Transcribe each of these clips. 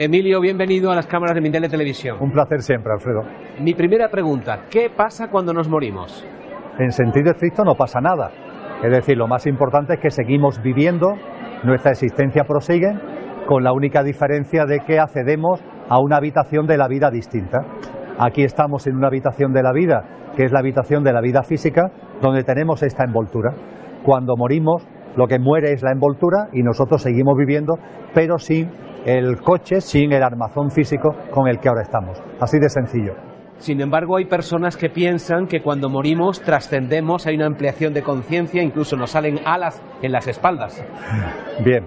Emilio, bienvenido a las cámaras de Mindele Televisión. Un placer siempre, Alfredo. Mi primera pregunta, ¿qué pasa cuando nos morimos? En sentido estricto no pasa nada. Es decir, lo más importante es que seguimos viviendo, nuestra existencia prosigue, con la única diferencia de que accedemos a una habitación de la vida distinta. Aquí estamos en una habitación de la vida, que es la habitación de la vida física, donde tenemos esta envoltura. Cuando morimos, lo que muere es la envoltura y nosotros seguimos viviendo, pero sin el coche, sin el armazón físico con el que ahora estamos. Así de sencillo. Sin embargo, hay personas que piensan que cuando morimos trascendemos, hay una ampliación de conciencia, incluso nos salen alas en las espaldas. Bien,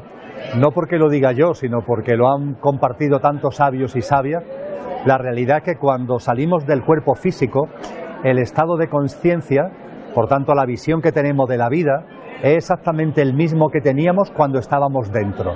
no porque lo diga yo, sino porque lo han compartido tantos sabios y sabias, la realidad es que cuando salimos del cuerpo físico, el estado de conciencia, por tanto la visión que tenemos de la vida, es exactamente el mismo que teníamos cuando estábamos dentro.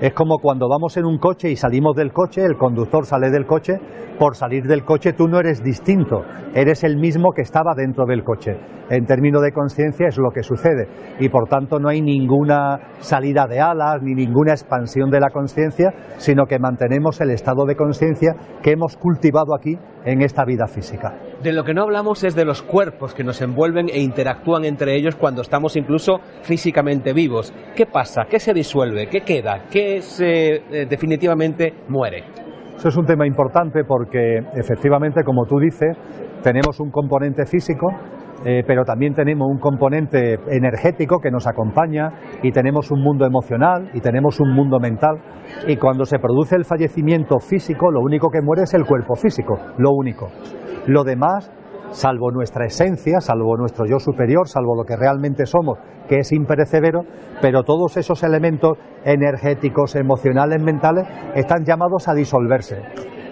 Es como cuando vamos en un coche y salimos del coche, el conductor sale del coche, por salir del coche tú no eres distinto, eres el mismo que estaba dentro del coche. En términos de conciencia es lo que sucede y por tanto no hay ninguna salida de alas ni ninguna expansión de la conciencia, sino que mantenemos el estado de conciencia que hemos cultivado aquí en esta vida física. De lo que no hablamos es de los cuerpos que nos envuelven e interactúan entre ellos cuando estamos incluso físicamente vivos. ¿Qué pasa? ¿Qué se disuelve? ¿Qué queda? ¿Qué se, eh, definitivamente muere? Eso es un tema importante porque efectivamente, como tú dices, tenemos un componente físico, eh, pero también tenemos un componente energético que nos acompaña y tenemos un mundo emocional y tenemos un mundo mental. Y cuando se produce el fallecimiento físico, lo único que muere es el cuerpo físico, lo único. Lo demás salvo nuestra esencia, salvo nuestro yo superior, salvo lo que realmente somos, que es imperecedero, pero todos esos elementos energéticos, emocionales, mentales, están llamados a disolverse.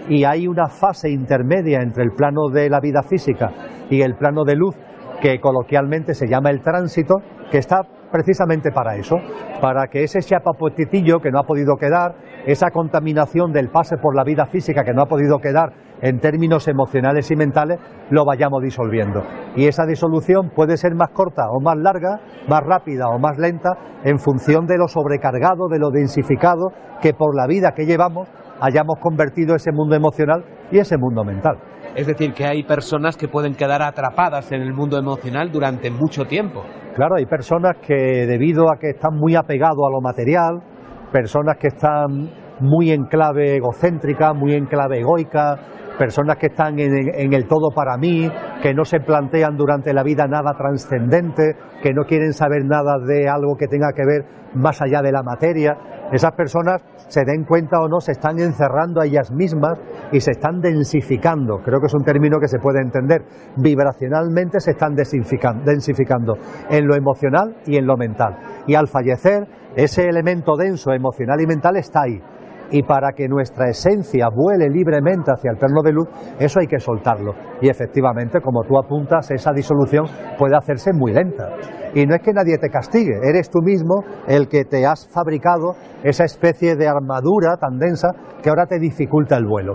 Y hay una fase intermedia entre el plano de la vida física y el plano de luz, que coloquialmente se llama el tránsito, que está precisamente para eso, para que ese chapapotitillo que no ha podido quedar, esa contaminación del pase por la vida física que no ha podido quedar en términos emocionales y mentales, lo vayamos disolviendo. Y esa disolución puede ser más corta o más larga, más rápida o más lenta, en función de lo sobrecargado, de lo densificado que por la vida que llevamos hayamos convertido ese mundo emocional y ese mundo mental. Es decir, que hay personas que pueden quedar atrapadas en el mundo emocional durante mucho tiempo. Claro, hay personas que debido a que están muy apegados a lo material, personas que están muy en clave egocéntrica, muy en clave egoica, personas que están en, el todo para mí, que no se plantean durante la vida nada trascendente, que no quieren saber nada de algo que tenga que ver más allá de la materia. Esas personas, se den cuenta o no, se están encerrando a ellas mismas y se están densificando. Creo que es un término que se puede entender. Vibracionalmente se están densificando en lo emocional y en lo mental. Y al fallecer, ese elemento denso, emocional y mental está ahí y para que nuestra esencia vuele libremente hacia el plano de luz, eso hay que soltarlo. Y efectivamente, como tú apuntas, esa disolución puede hacerse muy lenta. Y no es que nadie te castigue, eres tú mismo el que te has fabricado esa especie de armadura tan densa que ahora te dificulta el vuelo.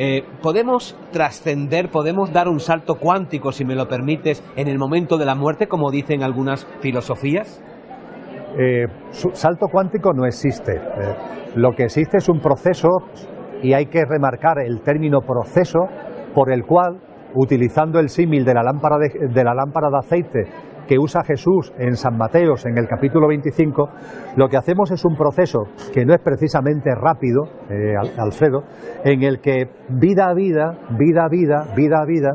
Eh, ¿Podemos trascender, podemos dar un salto cuántico, si me lo permites, en el momento de la muerte, como dicen algunas filosofías? Eh, salto cuántico no existe. Eh, lo que existe es un proceso, y hay que remarcar el término proceso, por el cual, utilizando el símil de, la lámpara de, la lámpara de aceite que usa Jesús en San Mateos en el capítulo 25, lo que hacemos es un proceso que no es precisamente rápido, eh, Alfredo, en el que vida a vida, vida a vida, vida a vida,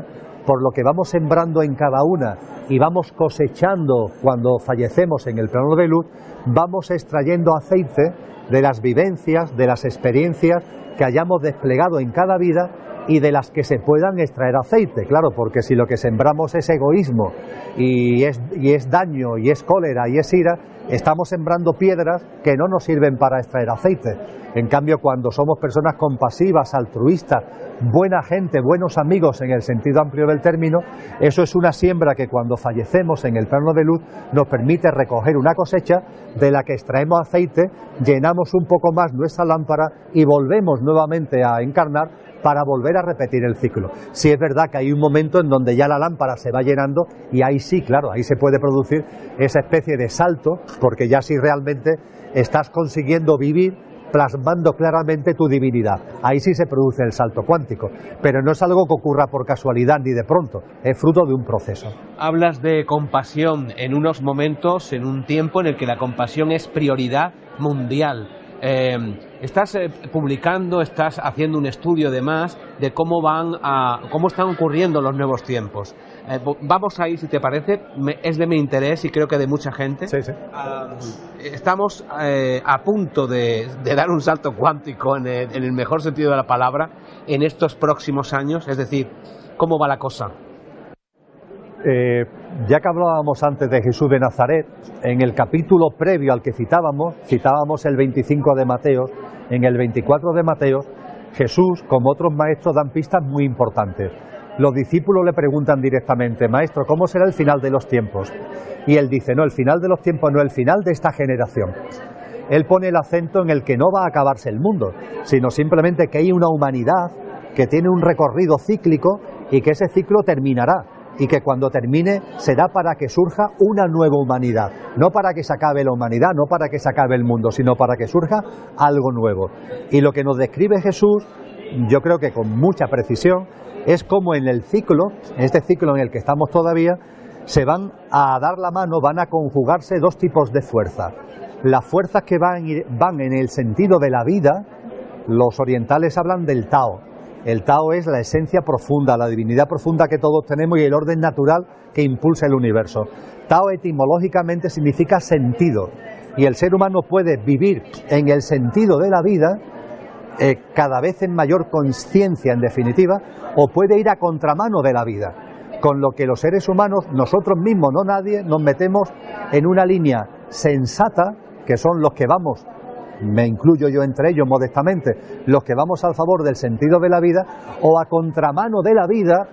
por lo que vamos sembrando en cada una y vamos cosechando cuando fallecemos en el plano de luz, vamos extrayendo aceite de las vivencias, de las experiencias que hayamos desplegado en cada vida y de las que se puedan extraer aceite, claro, porque si lo que sembramos es egoísmo y es, y es daño y es cólera y es ira, estamos sembrando piedras que no nos sirven para extraer aceite. En cambio, cuando somos personas compasivas, altruistas, buena gente, buenos amigos en el sentido amplio del término, eso es una siembra que cuando fallecemos en el plano de luz nos permite recoger una cosecha de la que extraemos aceite, llenamos un poco más nuestra lámpara y volvemos nuevamente a encarnar para volver a repetir el ciclo. Si es verdad que hay un momento en donde ya la lámpara se va llenando y ahí sí, claro, ahí se puede producir esa especie de salto, porque ya si realmente estás consiguiendo vivir plasmando claramente tu divinidad. Ahí sí se produce el salto cuántico, pero no es algo que ocurra por casualidad ni de pronto, es fruto de un proceso. Hablas de compasión en unos momentos, en un tiempo en el que la compasión es prioridad mundial. Eh, estás eh, publicando, estás haciendo un estudio además de cómo van a, cómo están ocurriendo los nuevos tiempos. Eh, vamos a ir, si te parece, es de mi interés y creo que de mucha gente. Ah, estamos eh, a punto de, dar un salto cuántico en el, mejor sentido de la palabra en estos próximos años, es decir, ¿cómo va la cosa? Eh, ya que hablábamos antes de Jesús de Nazaret, en el capítulo previo al que citábamos, citábamos el 25 de Mateo, en el 24 de Mateo, Jesús, como otros maestros, dan pistas muy importantes los discípulos le preguntan directamente, Maestro, ¿cómo será el final de los tiempos? Y él dice, no, el final de los tiempos no, el final de esta generación. Él pone el acento en el que no va a acabarse el mundo, sino simplemente que hay una humanidad que tiene un recorrido cíclico y que ese ciclo terminará y que cuando termine será para que surja una nueva humanidad, no para que se acabe la humanidad, no para que se acabe el mundo, sino para que surja algo nuevo. Y lo que nos describe Jesús, yo creo que con mucha precisión, es como en el ciclo, en este ciclo en el que estamos todavía, se van a dar la mano, van a conjugarse dos tipos de fuerzas. Las fuerzas que van, van en el sentido de la vida, los orientales hablan del Tao. El Tao es la esencia profunda, la divinidad profunda que todos tenemos y el orden natural que impulsa el universo. Tao etimológicamente significa sentido y el ser humano puede vivir en el sentido de la vida eh, cada vez en mayor conciencia, en definitiva, o puede ir a contramano de la vida. Con lo que los seres humanos, nosotros mismos, no nadie, nos metemos en una línea sensata, que son los que vamos, me incluyo yo entre ellos modestamente, los que vamos al favor del sentido de la vida, o a contramano de la vida,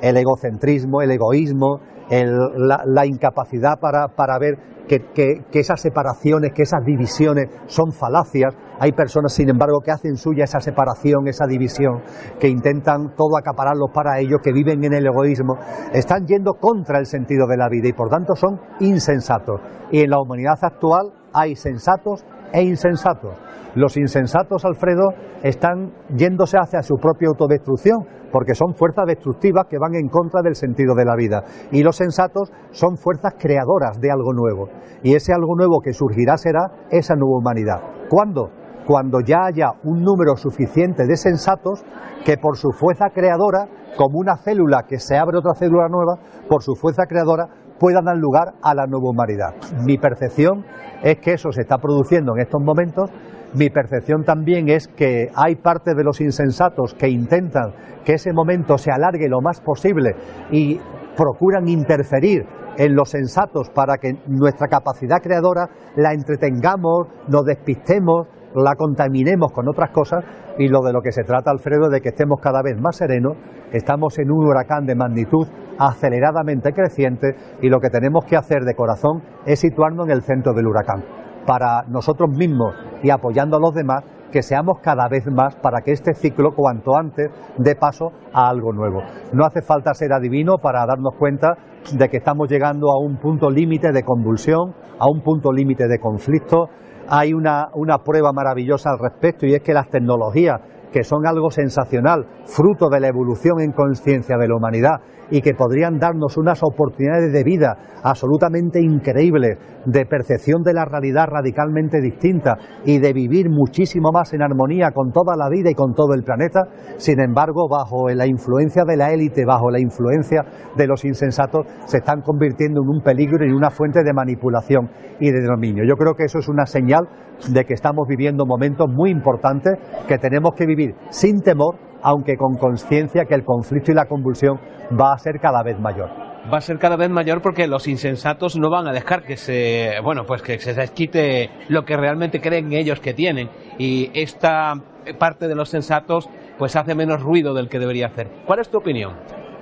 el egocentrismo, el egoísmo, la, incapacidad para, para ver que, esas separaciones, que esas divisiones son falacias. Hay personas, sin embargo, que hacen suya esa separación, esa división, que intentan todo acapararlo para ellos, que viven en el egoísmo. Están yendo contra el sentido de la vida y por tanto son insensatos. Y en la humanidad actual hay sensatos e insensatos. Los insensatos, Alfredo, están yéndose hacia su propia autodestrucción, porque son fuerzas destructivas que van en contra del sentido de la vida. Y los sensatos son fuerzas creadoras de algo nuevo. Y ese algo nuevo que surgirá será esa nueva humanidad. ¿Cuándo? Cuando ya haya un número suficiente de sensatos que por su fuerza creadora, como una célula que se abre otra célula nueva, por su fuerza creadora puedan dar lugar a la nueva humanidad. Mi percepción es que eso se está produciendo en estos momentos. Mi percepción también es que hay parte de los insensatos que intentan que ese momento se alargue lo más posible y procuran interferir en los sensatos para que nuestra capacidad creadora la entretengamos, nos despistemos, la contaminemos con otras cosas y lo de lo que se trata, Alfredo, de que estemos cada vez más serenos, estamos en un huracán de magnitud aceleradamente creciente y lo que tenemos que hacer de corazón es situarnos en el centro del huracán, para nosotros mismos y apoyando a los demás, que seamos cada vez más para que este ciclo cuanto antes dé paso a algo nuevo. No hace falta ser adivino para darnos cuenta de que estamos llegando a un punto límite de convulsión, a un punto límite de conflicto, hay una, una prueba maravillosa al respecto y es que las tecnologías que son algo sensacional, fruto de la evolución en conciencia de la humanidad y que podrían darnos unas oportunidades de vida absolutamente increíbles, de percepción de la realidad radicalmente distinta y de vivir muchísimo más en armonía con toda la vida y con todo el planeta, sin embargo, bajo la influencia de la élite, bajo la influencia de los insensatos, se están convirtiendo en un peligro y una fuente de manipulación y de dominio. Yo creo que eso es una señal de que estamos viviendo momentos muy importantes que tenemos que vivir sin temor, aunque con conciencia que el conflicto y la convulsión va a ser cada vez mayor va a ser cada vez mayor porque los insensatos no van a dejar que se, bueno, pues que se desquite lo que realmente creen ellos que tienen y esta parte de los sensatos pues hace menos ruido del que debería hacer. ¿Cuál es tu opinión?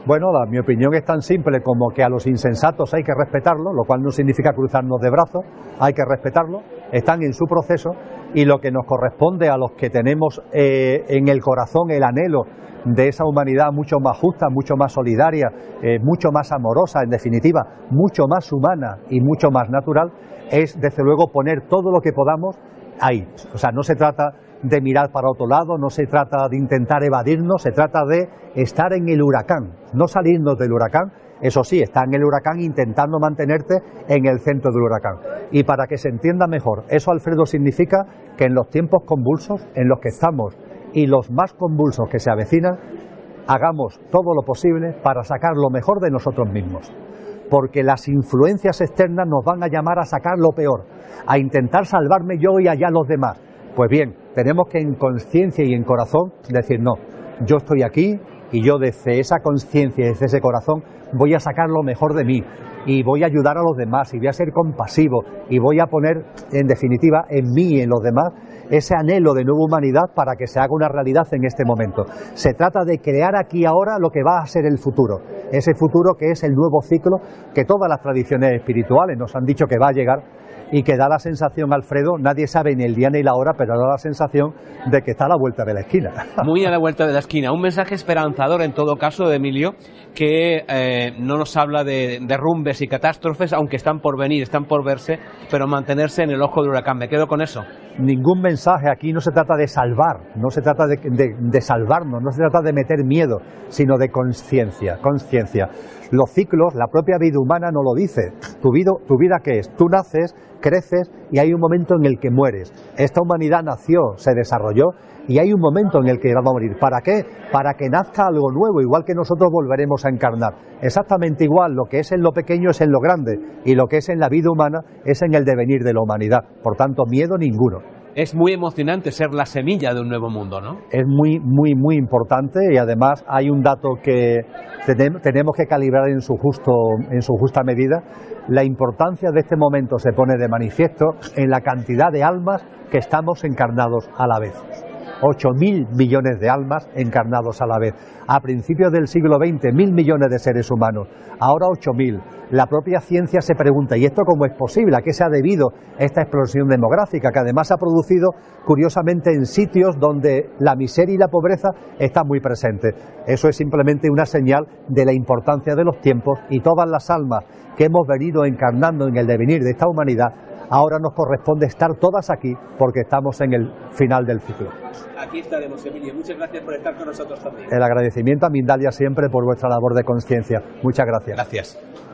Bueno, mi opinión es tan simple como que a los insensatos hay que respetarlo, lo cual no significa cruzarnos de brazos, hay que respetarlo, están en su proceso y lo que nos corresponde a los que tenemos eh, en el corazón el anhelo de esa humanidad mucho más justa, mucho más solidaria, eh, mucho más amorosa, en definitiva, mucho más humana y mucho más natural, es desde luego poner todo lo que podamos ahí. O sea, no se trata de mirar para otro lado, no se trata de intentar evadirnos, se trata de estar en el huracán, no salirnos del huracán, eso sí, está en el huracán intentando mantenerte en el centro del huracán. Y para que se entienda mejor, eso Alfredo significa que en los tiempos convulsos en los que estamos y los más convulsos que se avecinan, hagamos todo lo posible para sacar lo mejor de nosotros mismos. Porque las influencias externas nos van a llamar a sacar lo peor, a intentar salvarme yo y allá los demás. Pues bien, tenemos que en conciencia y en corazón decir no, yo estoy aquí y yo desde esa conciencia desde ese corazón voy a sacar lo mejor de mí y voy a ayudar a los demás y voy a ser compasivo y voy a poner en definitiva en mí y en los demás ese anhelo de nueva humanidad para que se haga una realidad en este momento. Se trata de crear aquí ahora lo que va a ser el futuro, ese futuro que es el nuevo ciclo que todas las tradiciones espirituales nos han dicho que va a llegar y que da la sensación, Alfredo, nadie sabe ni el día ni la hora, pero da la sensación de que está a la vuelta de la esquina. Muy a la vuelta de la esquina. Un mensaje esperanzador en todo caso de Emilio, que eh, no nos habla de derrumbes y catástrofes, aunque están por venir, están por verse, pero mantenerse en el ojo del huracán. Me quedo con eso. Ningún mensaje aquí no se trata de salvar, no se trata de, de salvarnos, no se trata de meter miedo, sino de conciencia, conciencia. Los ciclos, la propia vida humana no lo dice. Tu vida, tu vida qué es? Tú naces, creces y hay un momento en el que mueres. Esta humanidad nació, se desarrolló y hay un momento en el que va a morir. ¿Para qué? Para que nazca algo nuevo, igual que nosotros volveremos a encarnar. Exactamente igual, lo que es en lo pequeño es en lo grande y lo que es en la vida humana es en el devenir de la humanidad. Por tanto, miedo ninguno es muy emocionante ser la semilla de un nuevo mundo, ¿no? Es muy, muy, muy importante y además hay un dato que tenemos que calibrar en su, justo, en su justa medida. La importancia de este momento se pone de manifiesto en la cantidad de almas que estamos encarnados a la vez. 8.000 millones de almas encarnados a la vez. A principios del siglo XX, mil millones de seres humanos. Ahora 8.000 la propia ciencia se pregunta, ¿y esto cómo es posible? ¿A qué se ha debido esta explosión demográfica que además ha producido curiosamente en sitios donde la miseria y la pobreza están muy presentes? Eso es simplemente una señal de la importancia de los tiempos y todas las almas que hemos venido encarnando en el devenir de esta humanidad ahora nos corresponde estar todas aquí porque estamos en el final del ciclo. Aquí estaremos, Emilio. Muchas gracias por estar con nosotros también. El agradecimiento a Mindalia siempre por vuestra labor de conciencia. Muchas gracias. Gracias.